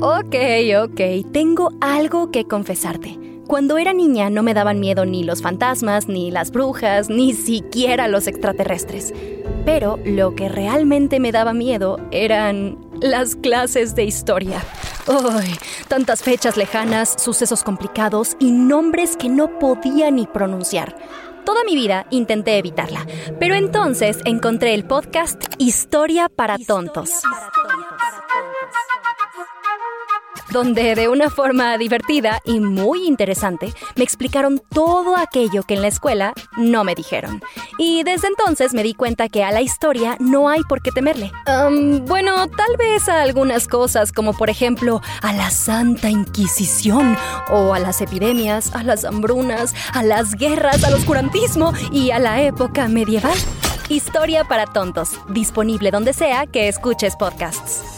Ok, ok, tengo algo que confesarte. Cuando era niña no me daban miedo ni los fantasmas, ni las brujas, ni siquiera los extraterrestres. Pero lo que realmente me daba miedo eran las clases de historia. ¡Ay! Tantas fechas lejanas, sucesos complicados y nombres que no podía ni pronunciar. Toda mi vida intenté evitarla, pero entonces encontré el podcast Historia para Tontos donde de una forma divertida y muy interesante me explicaron todo aquello que en la escuela no me dijeron. Y desde entonces me di cuenta que a la historia no hay por qué temerle. bueno, tal vez a algunas cosas, como por ejemplo a la Santa Inquisición, o a las epidemias, a las hambrunas, a las guerras, al oscurantismo y a la época medieval. Historia para tontos, disponible donde sea que escuches podcasts.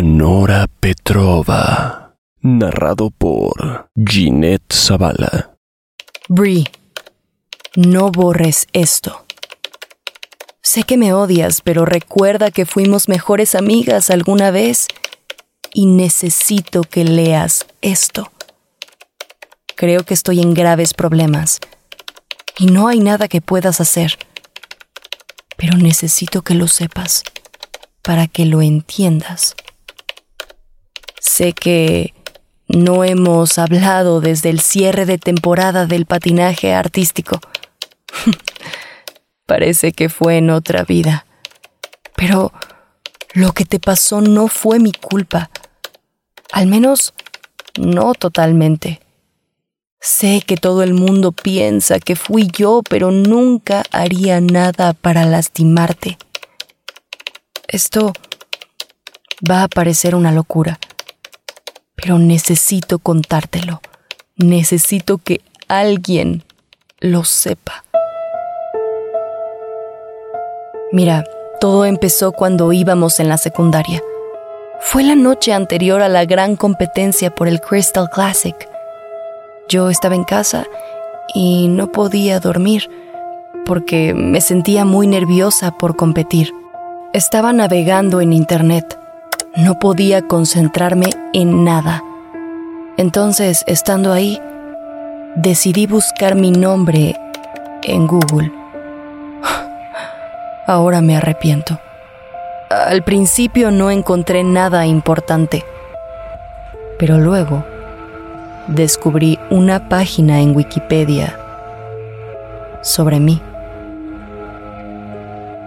Anora Petrova. Narrado por Ginette Zavala. Brie, no borres esto. Sé que me odias, pero recuerda que fuimos mejores amigas alguna vez y necesito que leas esto. Creo que estoy en graves problemas y no hay nada que puedas hacer, pero necesito que lo sepas para que lo entiendas. Sé que no hemos hablado desde el cierre de temporada del patinaje artístico. Parece que fue en otra vida. Pero lo que te pasó no fue mi culpa. Al menos no totalmente. Sé que todo el mundo piensa que fui yo, pero nunca haría nada para lastimarte. Esto va a parecer una locura pero necesito contártelo. Necesito que alguien lo sepa. Mira, todo empezó cuando íbamos en la secundaria. Fue la noche anterior a la gran competencia por el Crystal Classic. Yo estaba en casa y no podía dormir porque me sentía muy nerviosa por competir. Estaba navegando en Internet no podía concentrarme en nada. Entonces, estando ahí, decidí buscar mi nombre en Google. Ahora me arrepiento. Al principio no encontré nada importante, pero luego descubrí una página en Wikipedia sobre mí.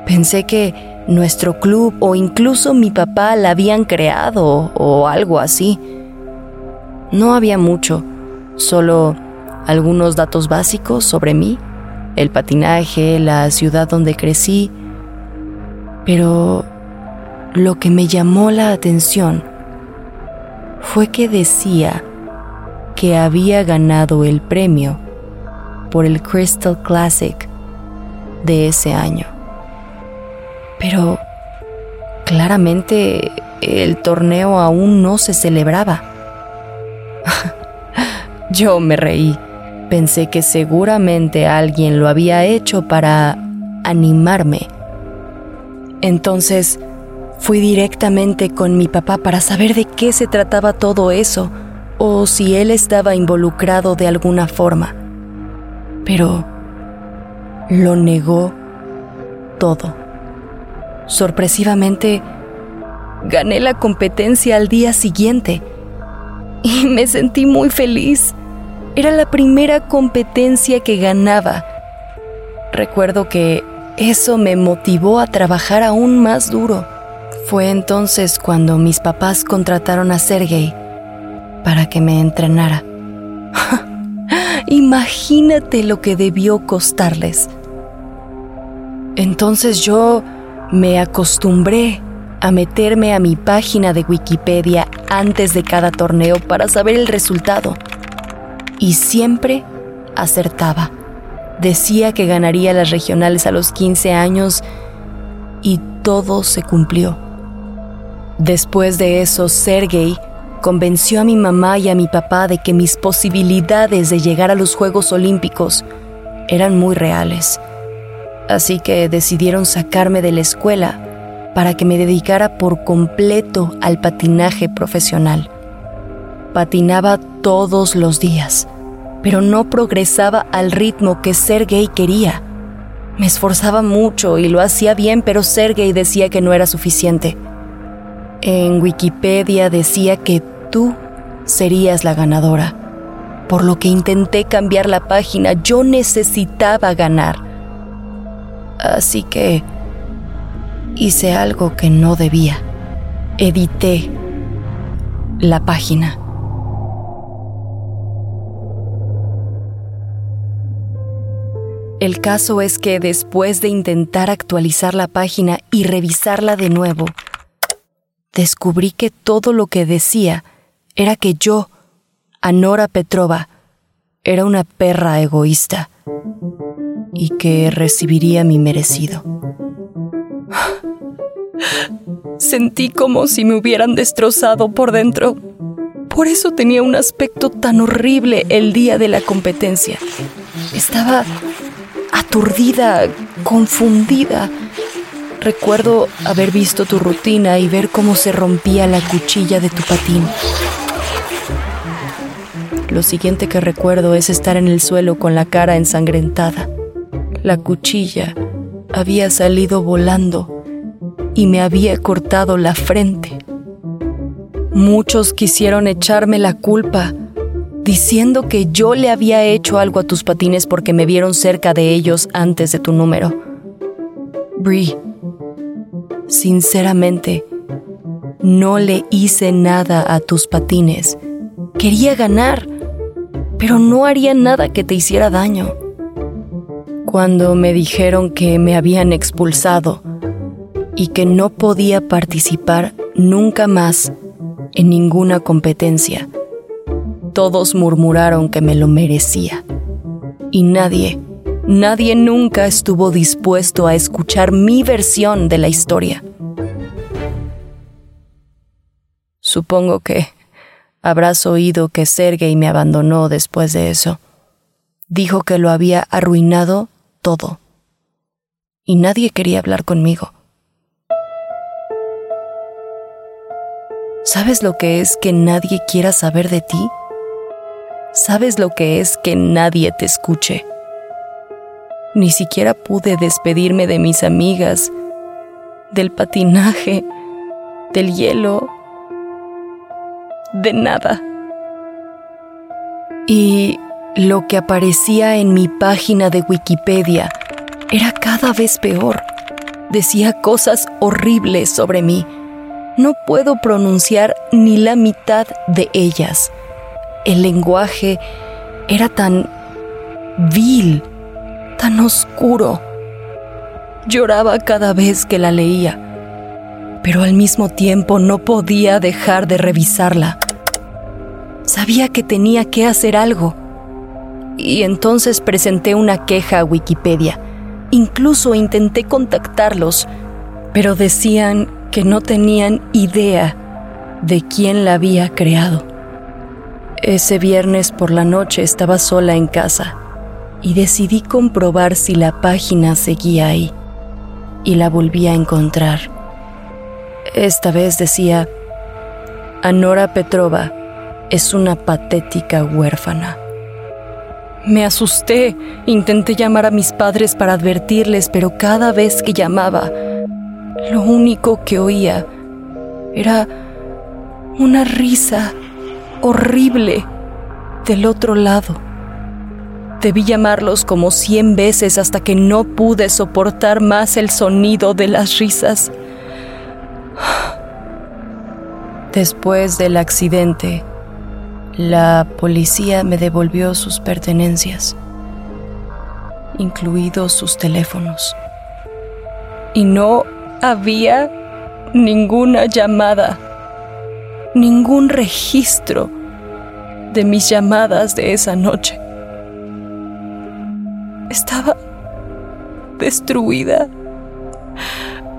Pensé que nuestro club o incluso mi papá la habían creado o algo así. No había mucho, solo algunos datos básicos sobre mí, el patinaje, la ciudad donde crecí, pero lo que me llamó la atención fue que decía que había ganado el premio por el Crystal Classic de ese año. Pero claramente el torneo aún no se celebraba. Yo me reí. Pensé que seguramente alguien lo había hecho para animarme. Entonces fui directamente con mi papá para saber de qué se trataba todo eso o si él estaba involucrado de alguna forma. Pero lo negó todo. Sorpresivamente, gané la competencia al día siguiente y me sentí muy feliz. Era la primera competencia que ganaba. Recuerdo que eso me motivó a trabajar aún más duro. Fue entonces cuando mis papás contrataron a Sergey para que me entrenara. Imagínate lo que debió costarles. Entonces yo me acostumbré a meterme a mi página de Wikipedia antes de cada torneo para saber el resultado. Y siempre acertaba. Decía que ganaría las regionales a los 15 años y todo se cumplió. Después de eso, Sergei convenció a mi mamá y a mi papá de que mis posibilidades de llegar a los Juegos Olímpicos eran muy reales. Así que decidieron sacarme de la escuela para que me dedicara por completo al patinaje profesional. Patinaba todos los días, pero no progresaba al ritmo que Sergei quería. Me esforzaba mucho y lo hacía bien, pero Sergei decía que no era suficiente. En Wikipedia decía que tú serías la ganadora, por lo que intenté cambiar la página. Yo necesitaba ganar. Así que hice algo que no debía. Edité la página. El caso es que después de intentar actualizar la página y revisarla de nuevo, descubrí que todo lo que decía era que yo, Anora Petrova, era una perra egoísta y que recibiría mi merecido. Sentí como si me hubieran destrozado por dentro. Por eso tenía un aspecto tan horrible el día de la competencia. Estaba aturdida, confundida. Recuerdo haber visto tu rutina y ver cómo se rompía la cuchilla de tu patín. Lo siguiente que recuerdo es estar en el suelo con la cara ensangrentada. La cuchilla había salido volando y me había cortado la frente. Muchos quisieron echarme la culpa, diciendo que yo le había hecho algo a tus patines porque me vieron cerca de ellos antes de tu número. Brie, sinceramente, no le hice nada a tus patines. Quería ganar, pero no haría nada que te hiciera daño. Cuando me dijeron que me habían expulsado y que no podía participar nunca más en ninguna competencia, todos murmuraron que me lo merecía. Y nadie, nadie nunca estuvo dispuesto a escuchar mi versión de la historia. Supongo que habrás oído que Sergei me abandonó después de eso. Dijo que lo había arruinado todo. Y nadie quería hablar conmigo. ¿Sabes lo que es que nadie quiera saber de ti? ¿Sabes lo que es que nadie te escuche? Ni siquiera pude despedirme de mis amigas, del patinaje, del hielo, de nada. Y lo que aparecía en mi página de Wikipedia era cada vez peor. Decía cosas horribles sobre mí. No puedo pronunciar ni la mitad de ellas el lenguaje era tan vil, tan oscuro. Lloraba cada vez que la leía, pero al mismo tiempo no podía dejar de revisarla. Sabía que tenía que hacer algo. Y entonces presenté una queja a Wikipedia. Incluso intenté contactarlos, pero decían que no tenían idea de quién la había creado. Ese viernes por la noche estaba sola en casa y decidí comprobar si la página seguía ahí y la volví a encontrar. Esta vez decía, Anora Petrova es una patética huérfana. Me asusté, intenté llamar a mis padres para advertirles, pero cada vez que llamaba, lo único que oía era una risa horrible del otro lado. Debí llamarlos como cien veces hasta que no pude soportar más el sonido de las risas. Después del accidente, la policía me devolvió sus pertenencias, incluidos sus teléfonos. Y no había ninguna llamada, ningún registro de mis llamadas de esa noche. Estaba destruida.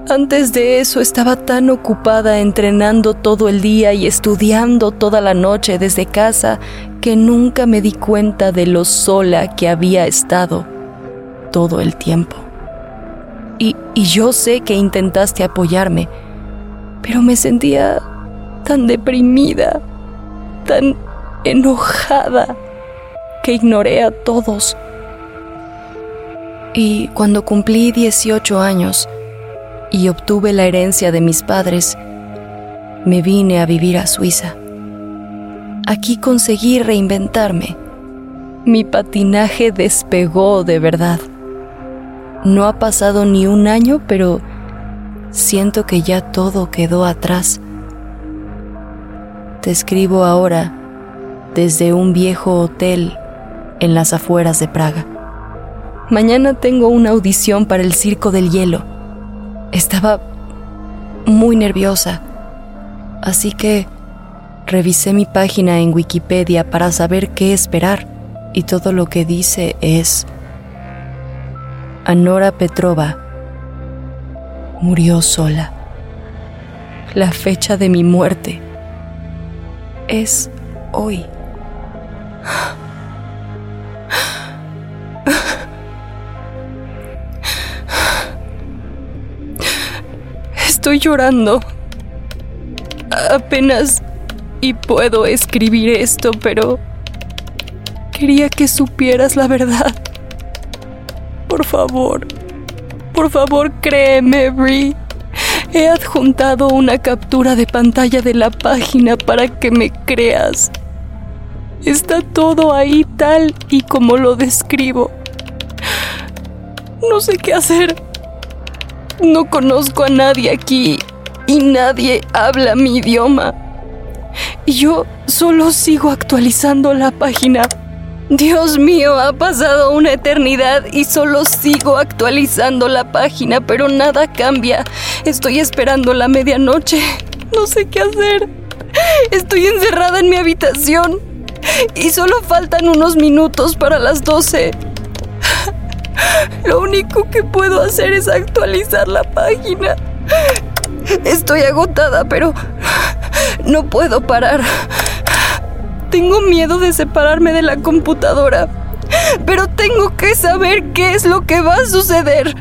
Antes de eso estaba tan ocupada entrenando todo el día y estudiando toda la noche desde casa que nunca me di cuenta de lo sola que había estado todo el tiempo. Y, y yo sé que intentaste apoyarme, pero me sentía tan deprimida, tan enojada, que ignoré a todos. Y cuando cumplí 18 años y obtuve la herencia de mis padres, me vine a vivir a Suiza. Aquí conseguí reinventarme. Mi patinaje despegó de verdad. No ha pasado ni un año, pero siento que ya todo quedó atrás. Te escribo ahora desde un viejo hotel en las afueras de Praga. Mañana tengo una audición para el Circo del Hielo. Estaba muy nerviosa, así que revisé mi página en Wikipedia para saber qué esperar y todo lo que dice es Anora Petrova murió sola. La fecha de mi muerte es hoy. Estoy llorando. Apenas y puedo escribir esto, pero quería que supieras la verdad. Por favor, por favor créeme, Brie. He adjuntado una captura de pantalla de la página para que me creas. Está todo ahí tal y como lo describo. No sé qué hacer. No conozco a nadie aquí y nadie habla mi idioma. Yo solo sigo actualizando la página. Dios mío, ha pasado una eternidad y solo sigo actualizando la página, pero nada cambia. Estoy esperando la medianoche. No sé qué hacer. Estoy encerrada en mi habitación y solo faltan unos minutos para las 12. Lo único que puedo hacer es actualizar la página. Estoy agotada, pero no puedo parar. Tengo miedo de separarme de la computadora, pero tengo que saber qué es lo que va a suceder.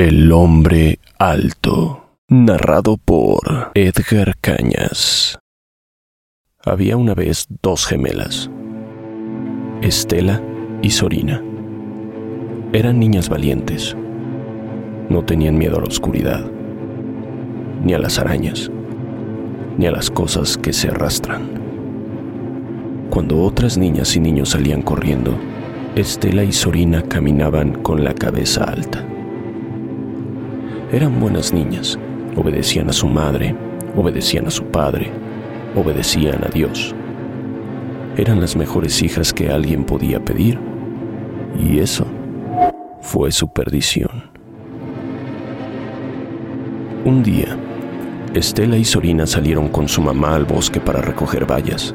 El hombre alto, narrado por Edgar Cañas. Había una vez dos gemelas, Estela y Sorina. Eran niñas valientes. No tenían miedo a la oscuridad, ni a las arañas, ni a las cosas que se arrastran. Cuando otras niñas y niños salían corriendo, Estela y Sorina caminaban con la cabeza alta. Eran buenas niñas, obedecían a su madre, obedecían a su padre, obedecían a Dios. Eran las mejores hijas que alguien podía pedir, y eso fue su perdición. Un día, Estela y Sorina salieron con su mamá al bosque para recoger bayas.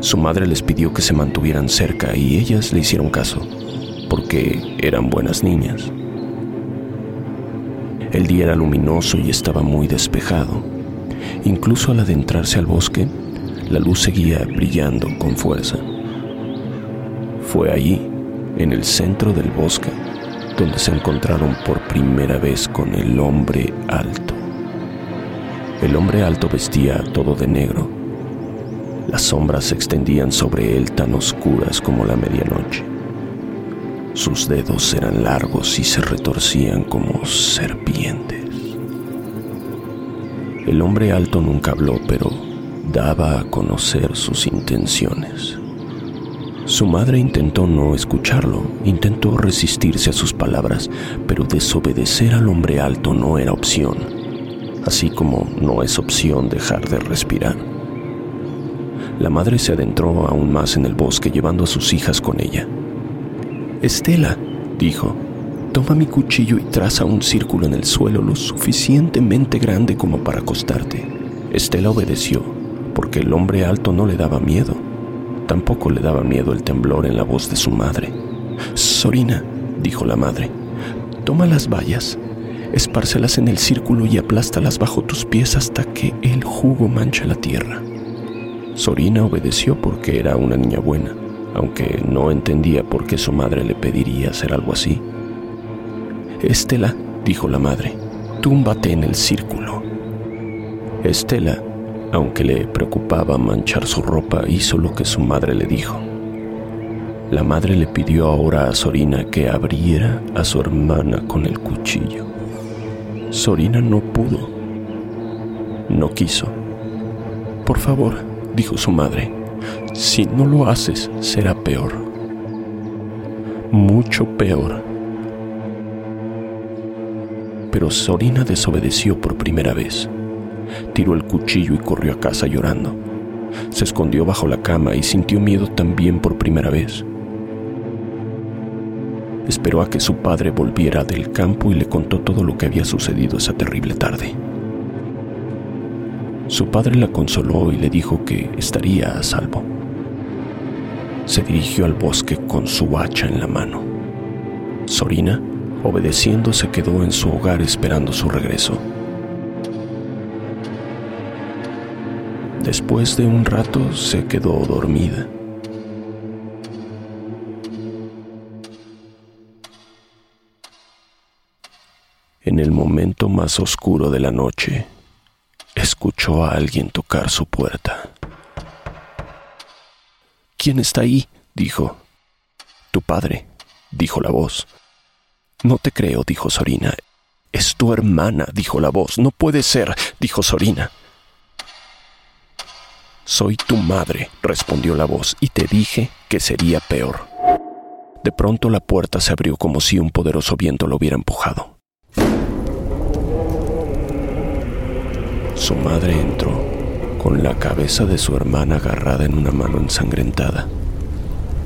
Su madre les pidió que se mantuvieran cerca y ellas le hicieron caso, porque eran buenas niñas. El día era luminoso y estaba muy despejado. Incluso al adentrarse al bosque, la luz seguía brillando con fuerza. Fue allí, en el centro del bosque, donde se encontraron por primera vez con el hombre alto. El hombre alto vestía todo de negro. Las sombras se extendían sobre él tan oscuras como la medianoche. Sus dedos eran largos y se retorcían como serpientes. El hombre alto nunca habló, pero daba a conocer sus intenciones. Su madre intentó no escucharlo, intentó resistirse a sus palabras, pero desobedecer al hombre alto no era opción. así como no es opción dejar de respirar. La madre se adentró aún más en el bosque llevando a sus hijas con ella. Estela, dijo, toma mi cuchillo y traza un círculo en el suelo lo suficientemente grande como para acostarte. Estela obedeció, porque el hombre alto no le daba miedo. Tampoco le daba miedo el temblor en la voz de su madre. Sorina, dijo la madre, toma las vallas, espárcelas en el círculo y aplástalas bajo tus pies hasta que el jugo manche la tierra. Sorina obedeció porque era una niña buena, aunque no entendía por qué su madre le pediría hacer algo así. Estela, dijo la madre, túmbate en el círculo. Estela, aunque le preocupaba manchar su ropa, hizo lo que su madre le dijo. La madre le pidió ahora a Sorina que abriera a su hermana con el cuchillo. Sorina no pudo. No quiso. Por favor, dijo su madre, si no lo haces será peor. Mucho peor. Pero Sorina desobedeció por primera vez. Tiró el cuchillo y corrió a casa llorando. Se escondió bajo la cama y sintió miedo también por primera vez. Esperó a que su padre volviera del campo y le contó todo lo que había sucedido esa terrible tarde. Su padre la consoló y le dijo que estaría a salvo. Se dirigió al bosque con su hacha en la mano. Sorina, obedeciendo, se quedó en su hogar esperando su regreso. Después de un rato se quedó dormida. En el momento más oscuro de la noche, escuchó a alguien tocar su puerta. ¿Quién está ahí? dijo. Tu padre, dijo la voz. No te creo, dijo Sorina. Es tu hermana, dijo la voz. No puede ser, dijo Sorina. Soy tu madre, respondió la voz, y te dije que sería peor. De pronto la puerta se abrió como si un poderoso viento lo hubiera empujado. Su madre entró con la cabeza de su hermana agarrada en una mano ensangrentada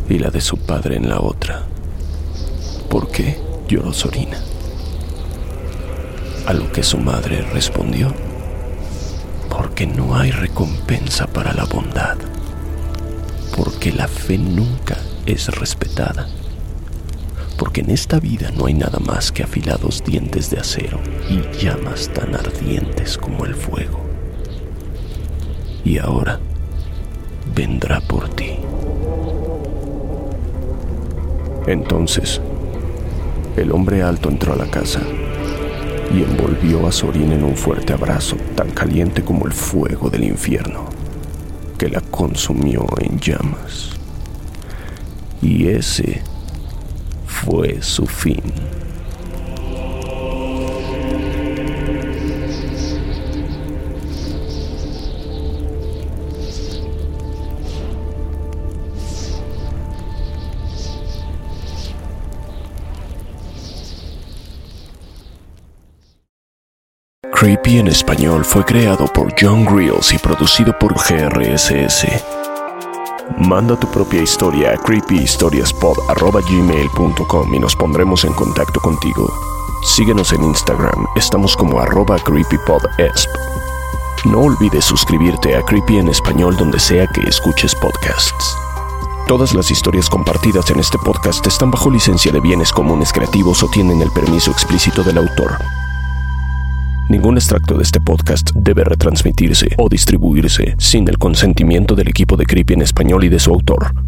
y la de su padre en la otra. ¿Por qué? lloró Sorina. A lo que su madre respondió, porque no hay recompensa para la bondad, porque la fe nunca es respetada porque en esta vida no hay nada más que afilados dientes de acero y llamas tan ardientes como el fuego. Y ahora vendrá por ti. Entonces, el hombre alto entró a la casa y envolvió a Sorin en un fuerte abrazo tan caliente como el fuego del infierno, que la consumió en llamas. Y ese fue su fin. Creepy en español fue creado por John Grills y producido por GRSS. Manda tu propia historia a creepyhistoriaspod.gmail.com y nos pondremos en contacto contigo. Síguenos en Instagram, estamos como arroba creepypodesp. No olvides suscribirte a Creepy en español donde sea que escuches podcasts. Todas las historias compartidas en este podcast están bajo licencia de bienes comunes creativos o tienen el permiso explícito del autor. Ningún extracto de este podcast debe retransmitirse o distribuirse sin el consentimiento del equipo de Creepy en español y de su autor.